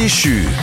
继续。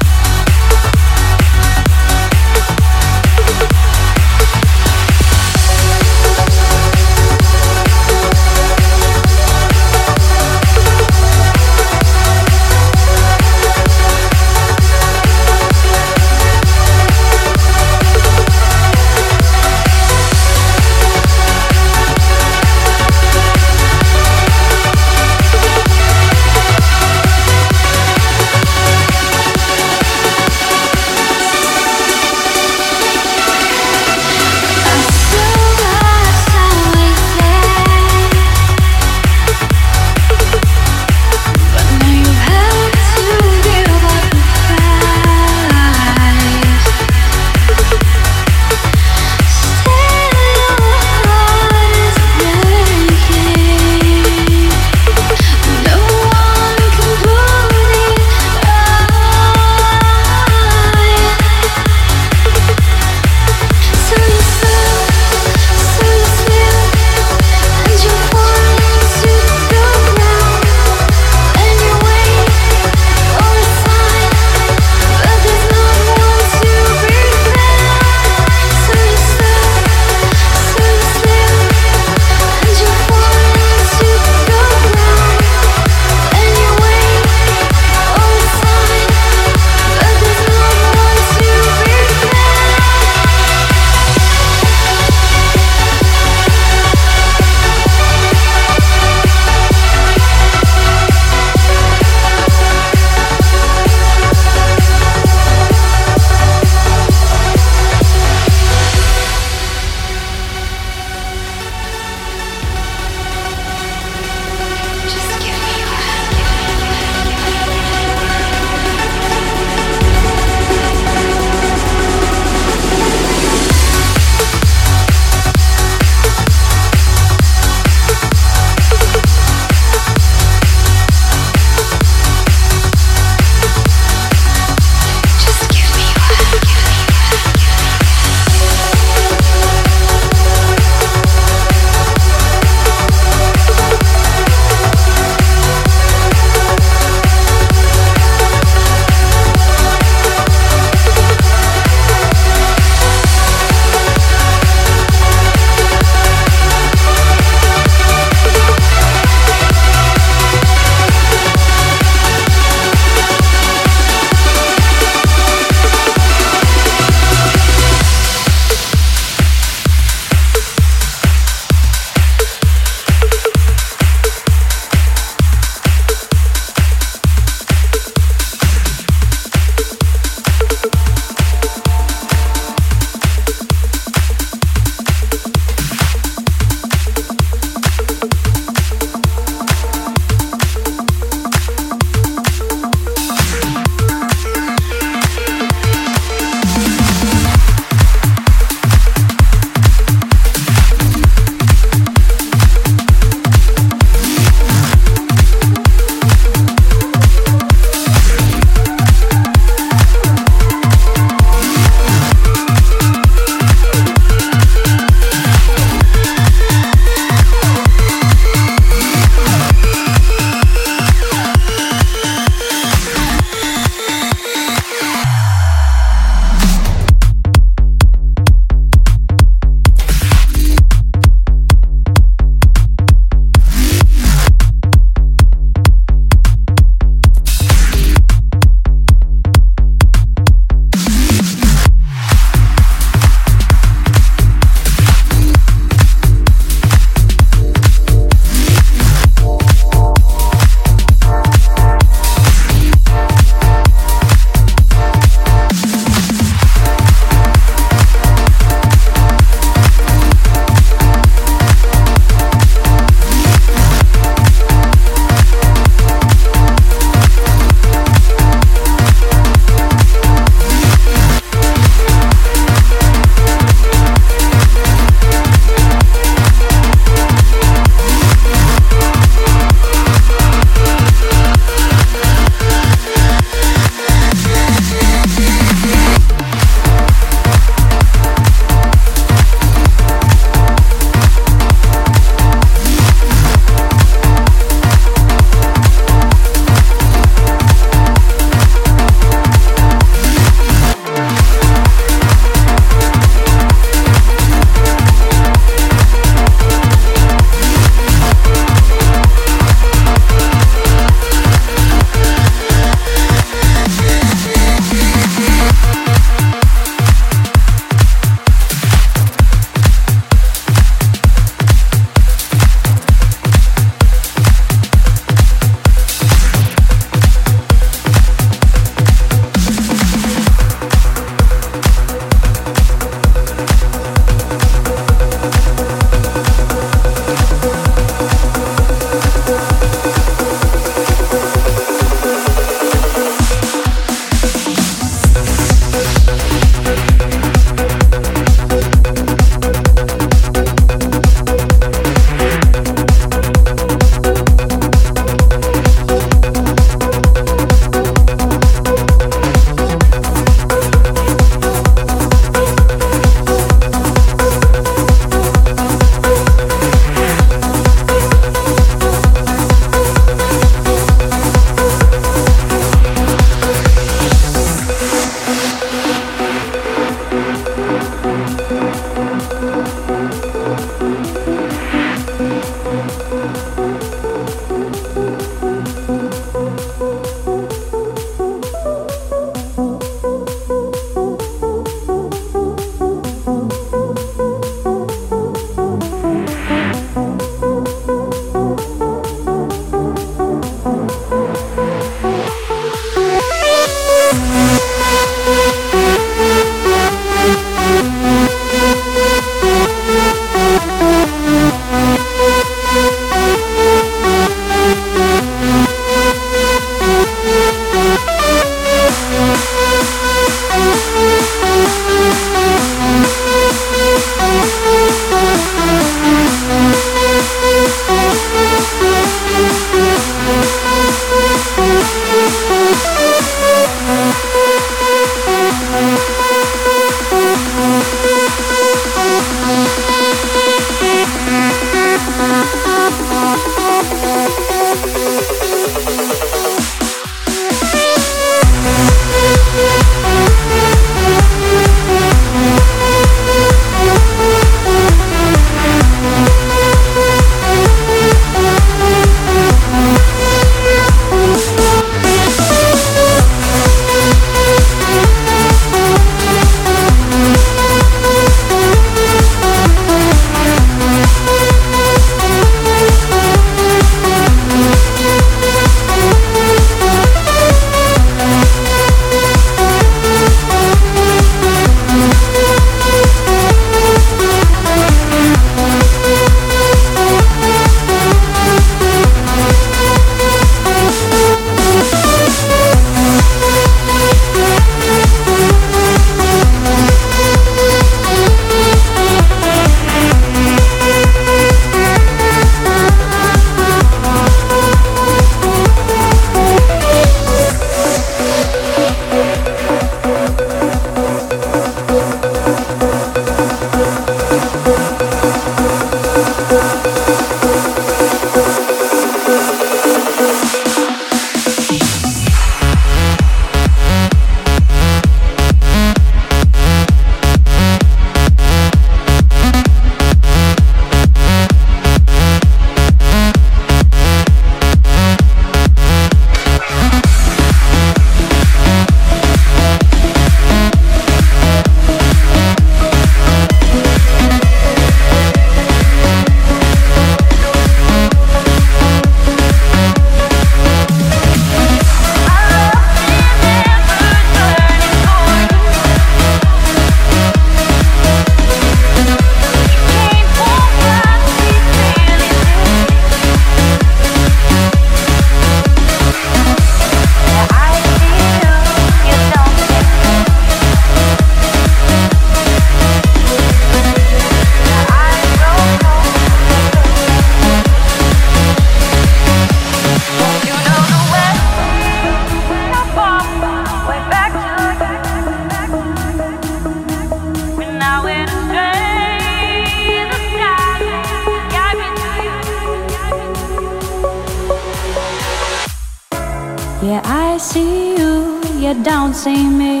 See me.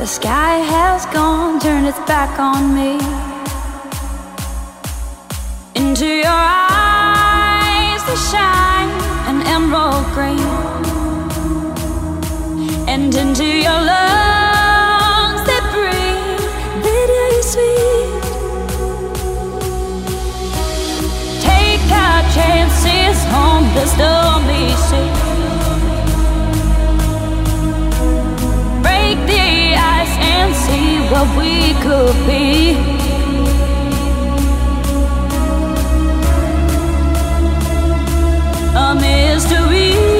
The sky has gone, turned its back on me. Into your eyes, they shine an emerald green. And into your lungs, what we could be. a mystery.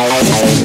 I'm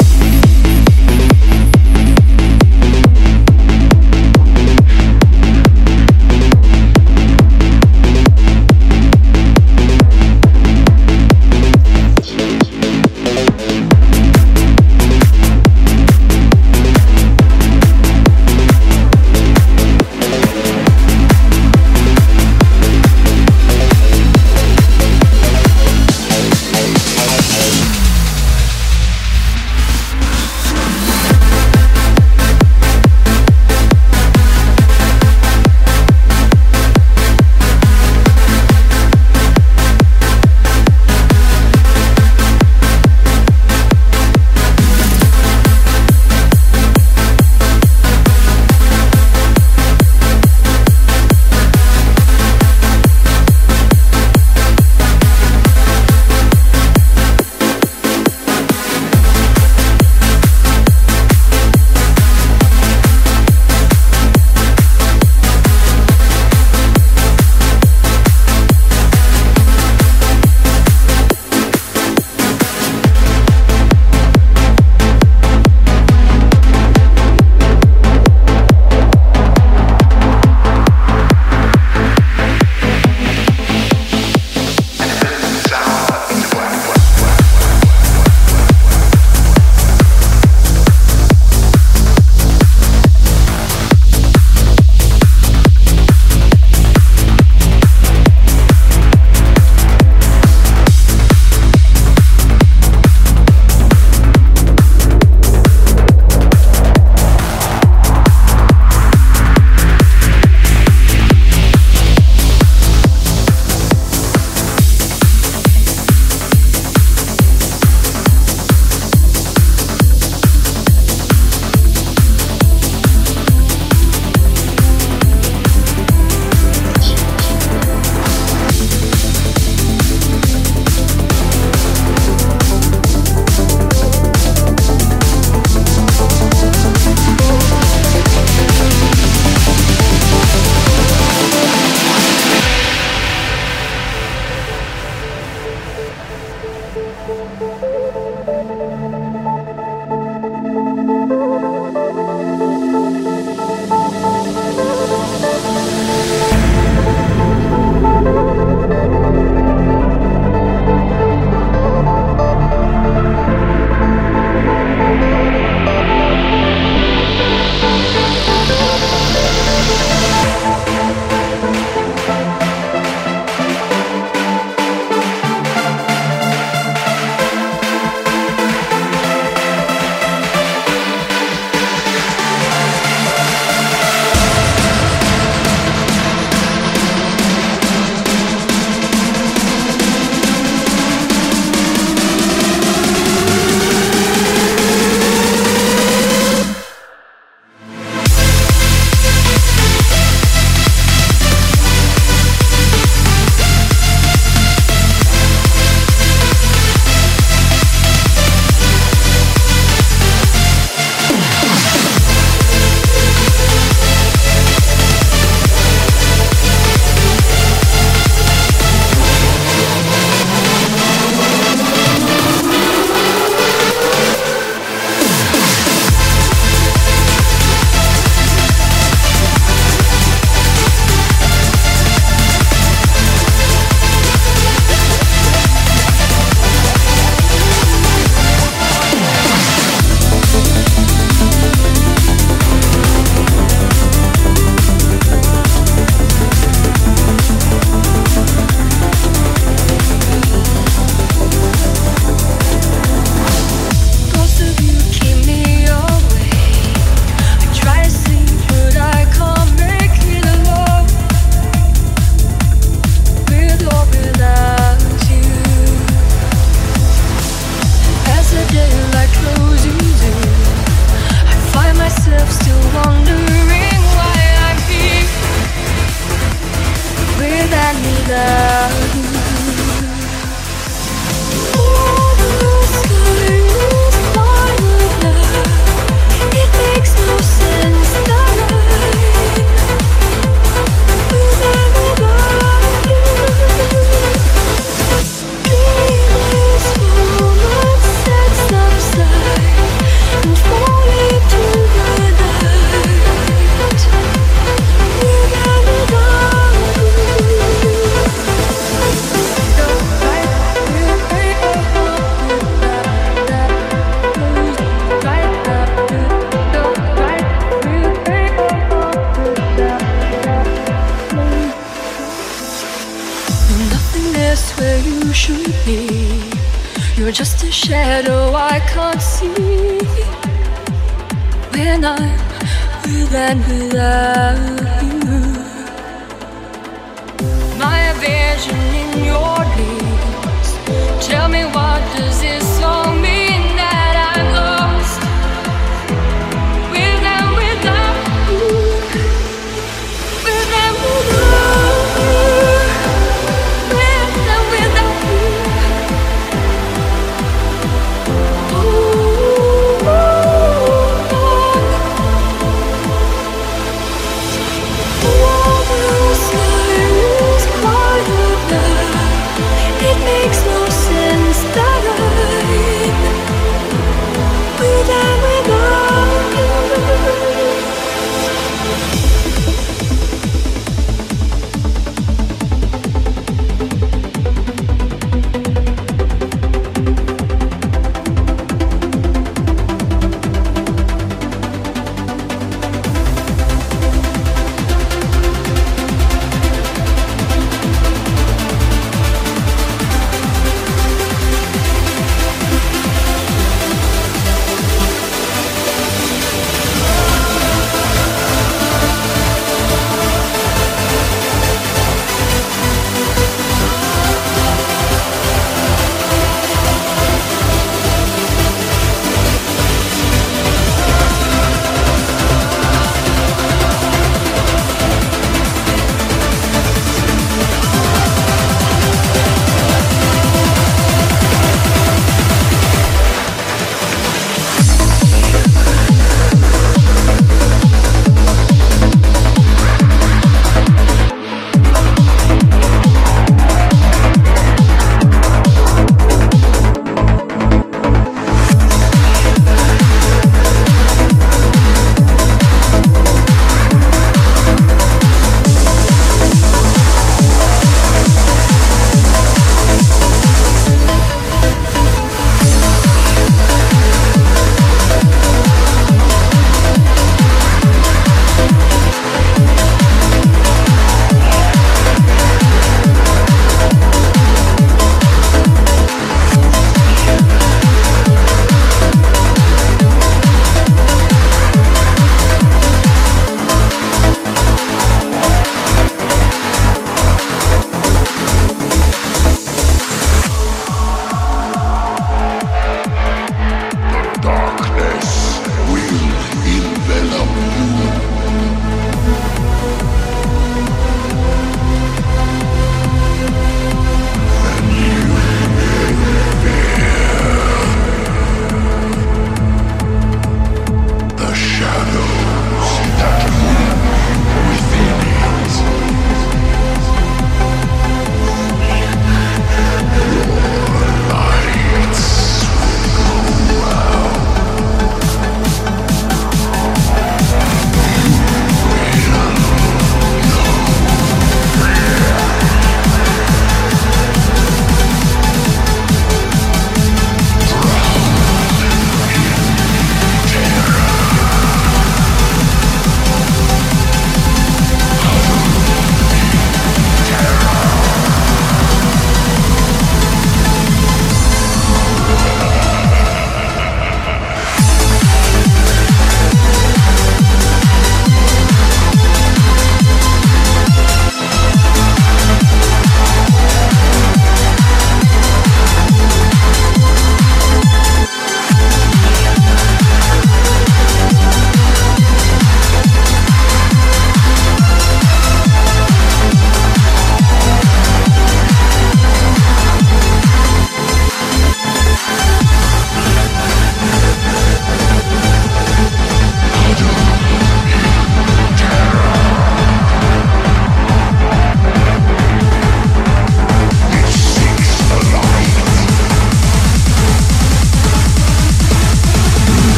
shadow I can't see. When I'm with and without you, my vision